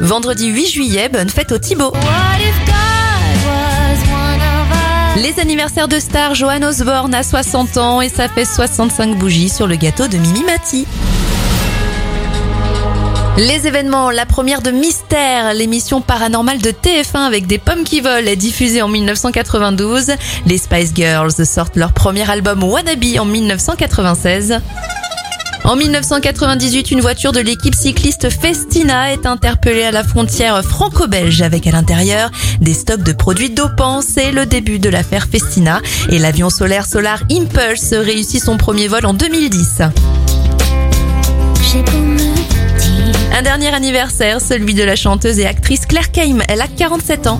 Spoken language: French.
Vendredi 8 juillet, bonne fête au Thibaut. Les anniversaires de stars, Johan Osborne a 60 ans et ça fait 65 bougies sur le gâteau de Mimi Mati. Les événements, la première de Mystère, l'émission paranormale de TF1 avec des pommes qui volent est diffusée en 1992. Les Spice Girls sortent leur premier album Wannabe en 1996. En 1998, une voiture de l'équipe cycliste Festina est interpellée à la frontière franco-belge avec à l'intérieur des stocks de produits dopants. C'est le début de l'affaire Festina et l'avion solaire Solar Impulse réussit son premier vol en 2010. Un dernier anniversaire, celui de la chanteuse et actrice Claire Keim. Elle a 47 ans.